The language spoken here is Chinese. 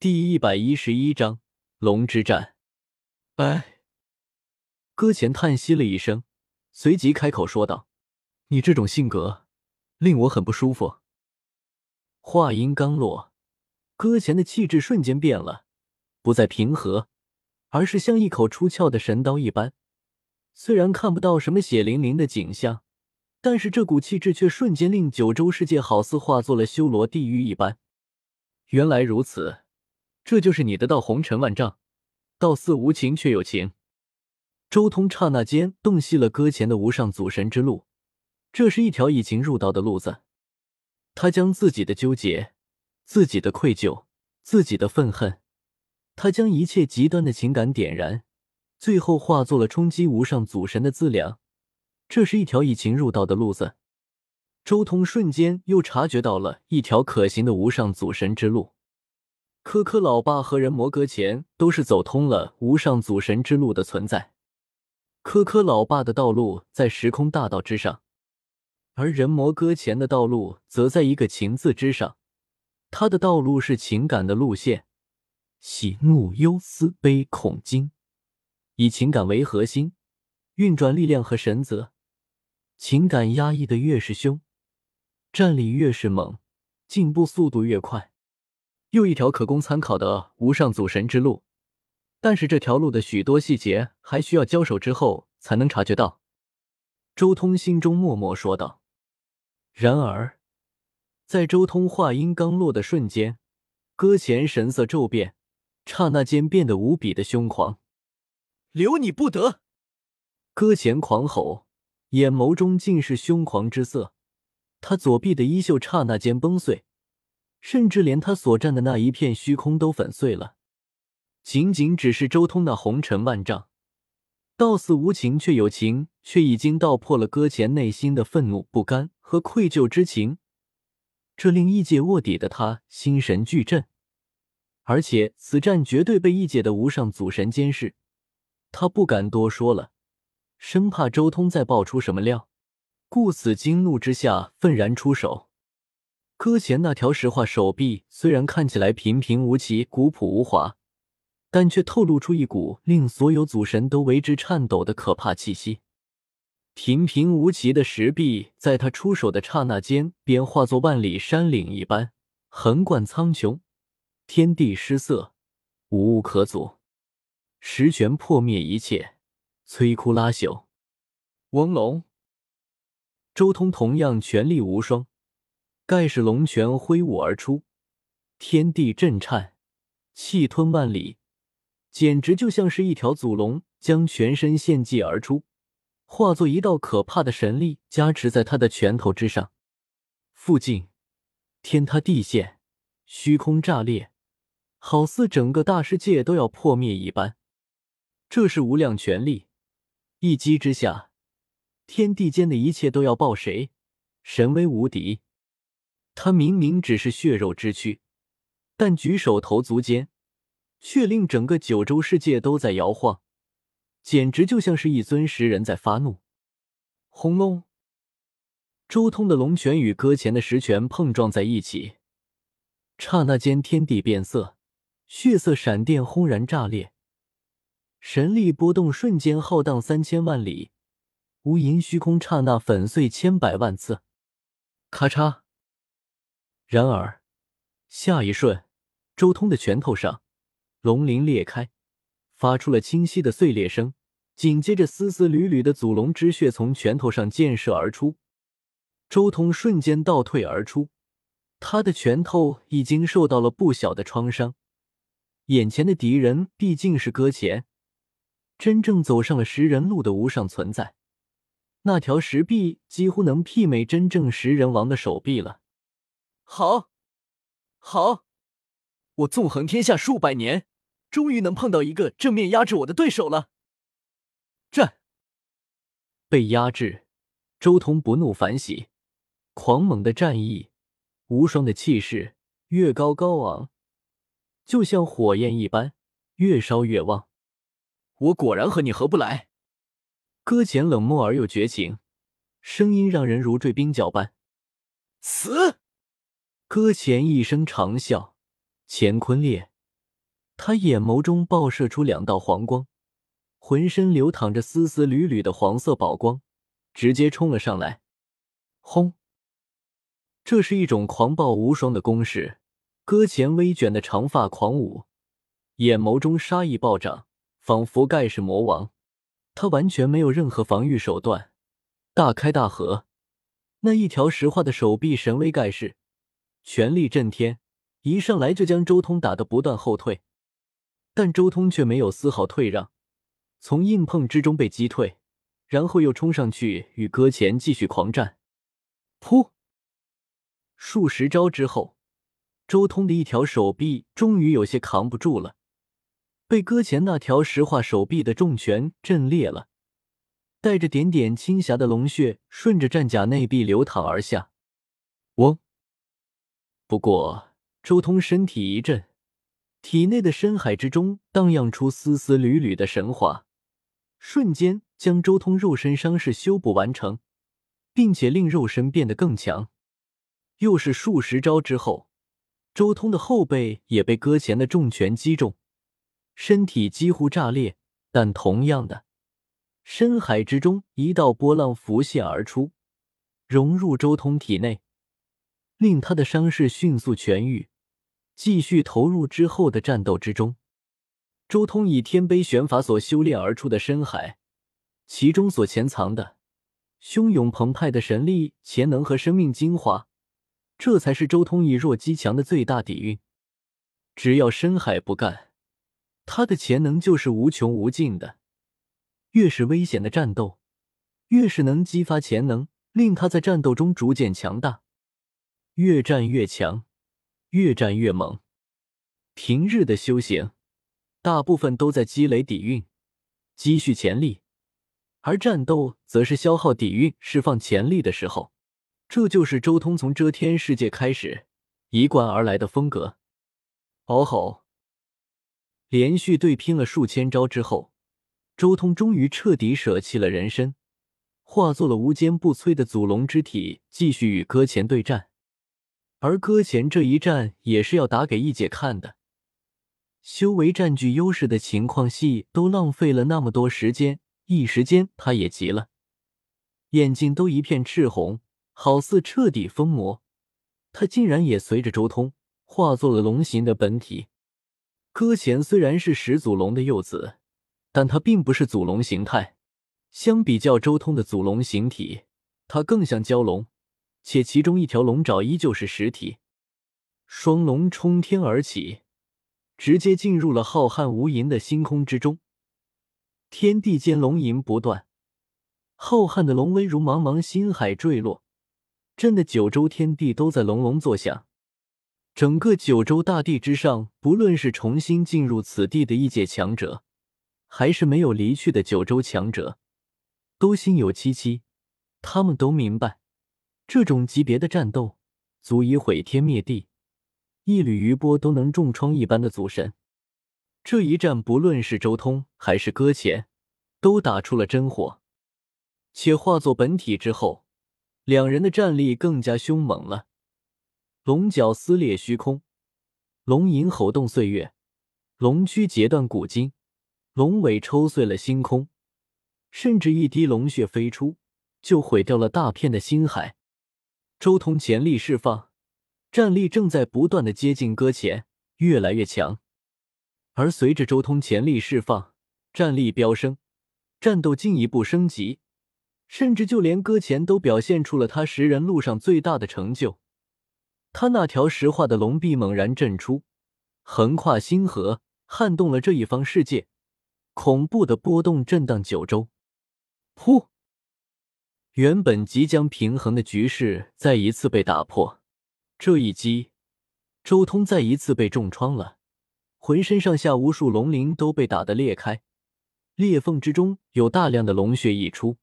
第一百一十一章龙之战。哎，搁浅叹息了一声，随即开口说道：“你这种性格令我很不舒服。”话音刚落，搁浅的气质瞬间变了，不再平和，而是像一口出鞘的神刀一般。虽然看不到什么血淋淋的景象，但是这股气质却瞬间令九州世界好似化作了修罗地狱一般。原来如此。这就是你的道红尘万丈，道似无情却有情。周通刹那间洞悉了搁浅的无上祖神之路，这是一条以情入道的路子。他将自己的纠结、自己的愧疚、自己的愤恨，他将一切极端的情感点燃，最后化作了冲击无上祖神的资粮。这是一条以情入道的路子。周通瞬间又察觉到了一条可行的无上祖神之路。科科老爸和人魔搁浅都是走通了无上祖神之路的存在。科科老爸的道路在时空大道之上，而人魔搁浅的道路则在一个情字之上。他的道路是情感的路线，喜怒忧思悲恐惊，以情感为核心，运转力量和神则。情感压抑的越是凶，战力越是猛，进步速度越快。又一条可供参考的无上祖神之路，但是这条路的许多细节还需要交手之后才能察觉到。周通心中默默说道。然而，在周通话音刚落的瞬间，搁浅神色骤变，刹那间变得无比的凶狂。留你不得！搁浅狂吼，眼眸中尽是凶狂之色。他左臂的衣袖刹那间崩碎。甚至连他所站的那一片虚空都粉碎了。仅仅只是周通那红尘万丈，道似无情却有情，却已经道破了搁浅内心的愤怒、不甘和愧疚之情。这令异界卧底的他心神俱震，而且此战绝对被异界的无上祖神监视。他不敢多说了，生怕周通再爆出什么料，故此惊怒之下愤然出手。搁浅那条石化手臂虽然看起来平平无奇、古朴无华，但却透露出一股令所有祖神都为之颤抖的可怕气息。平平无奇的石壁，在他出手的刹那间，便化作万里山岭一般，横贯苍穹，天地失色，无物可阻。石拳破灭一切，摧枯拉朽。翁龙，周通同样全力无双。盖世龙拳挥舞而出，天地震颤，气吞万里，简直就像是一条祖龙将全身献祭而出，化作一道可怕的神力加持在他的拳头之上。附近天塌地陷，虚空炸裂，好似整个大世界都要破灭一般。这是无量权力，一击之下，天地间的一切都要爆谁？神威无敌。他明明只是血肉之躯，但举手投足间，却令整个九州世界都在摇晃，简直就像是一尊石人在发怒。轰隆！周通的龙拳与搁浅的石拳碰撞在一起，刹那间天地变色，血色闪电轰然炸裂，神力波动瞬间浩荡三千万里，无垠虚空刹那粉碎千百万次。咔嚓！然而，下一瞬，周通的拳头上龙鳞裂开，发出了清晰的碎裂声。紧接着，丝丝缕缕的祖龙之血从拳头上溅射而出。周通瞬间倒退而出，他的拳头已经受到了不小的创伤。眼前的敌人毕竟是搁浅，真正走上了食人路的无上存在。那条石壁几乎能媲美真正食人王的手臂了。好，好，我纵横天下数百年，终于能碰到一个正面压制我的对手了。战，被压制，周通不怒反喜，狂猛的战意，无双的气势，越高高昂，就像火焰一般，越烧越旺。我果然和你合不来。搁浅冷漠而又绝情，声音让人如坠冰窖般。死。搁浅一声长啸，乾坤裂，他眼眸中爆射出两道黄光，浑身流淌着丝丝缕缕的黄色宝光，直接冲了上来。轰！这是一种狂暴无双的攻势。搁浅微卷的长发狂舞，眼眸中杀意暴涨，仿佛盖世魔王。他完全没有任何防御手段，大开大合，那一条石化的手臂神威盖世，权力震天，一上来就将周通打得不断后退。但周通却没有丝毫退让，从硬碰之中被击退，然后又冲上去与搁浅继续狂战。噗！数十招之后。周通的一条手臂终于有些扛不住了，被搁浅那条石化手臂的重拳震裂了，带着点点青霞的龙血顺着战甲内壁流淌而下。不过周通身体一震，体内的深海之中荡漾出丝丝缕缕的神华，瞬间将周通肉身伤势修补完成，并且令肉身变得更强。又是数十招之后。周通的后背也被搁浅的重拳击中，身体几乎炸裂。但同样的，深海之中一道波浪浮现而出，融入周通体内，令他的伤势迅速痊愈，继续投入之后的战斗之中。周通以天碑玄法所修炼而出的深海，其中所潜藏的汹涌澎湃的神力、潜能和生命精华。这才是周通以弱击强的最大底蕴。只要深海不干，他的潜能就是无穷无尽的。越是危险的战斗，越是能激发潜能，令他在战斗中逐渐强大，越战越强，越战越猛。平日的修行，大部分都在积累底蕴、积蓄潜力，而战斗则是消耗底蕴、释放潜力的时候。这就是周通从遮天世界开始一贯而来的风格。嗷吼！连续对拼了数千招之后，周通终于彻底舍弃了人身，化作了无坚不摧的祖龙之体，继续与搁浅对战。而搁浅这一战也是要打给一姐看的。修为占据优势的情况系都浪费了那么多时间，一时间他也急了，眼睛都一片赤红。好似彻底疯魔，他竟然也随着周通化作了龙形的本体。搁浅虽然是始祖龙的幼子，但他并不是祖龙形态。相比较周通的祖龙形体，他更像蛟龙，且其中一条龙爪依旧是实体。双龙冲天而起，直接进入了浩瀚无垠的星空之中。天地间龙吟不断，浩瀚的龙威如茫茫星海坠落。震得九州天地都在隆隆作响，整个九州大地之上，不论是重新进入此地的异界强者，还是没有离去的九州强者，都心有戚戚。他们都明白，这种级别的战斗足以毁天灭地，一缕余波都能重创一般的祖神。这一战，不论是周通还是搁浅，都打出了真火，且化作本体之后。两人的战力更加凶猛了，龙角撕裂虚空，龙吟吼动岁月，龙躯截断古今，龙尾抽碎了星空，甚至一滴龙血飞出，就毁掉了大片的星海。周通潜力释放，战力正在不断的接近搁浅，越来越强。而随着周通潜力释放，战力飙升，战斗进一步升级。甚至就连搁浅都表现出了他食人路上最大的成就。他那条石化的龙臂猛然震出，横跨星河，撼动了这一方世界，恐怖的波动震荡九州。噗！原本即将平衡的局势再一次被打破。这一击，周通再一次被重创了，浑身上下无数龙鳞都被打得裂开，裂缝之中有大量的龙血溢出。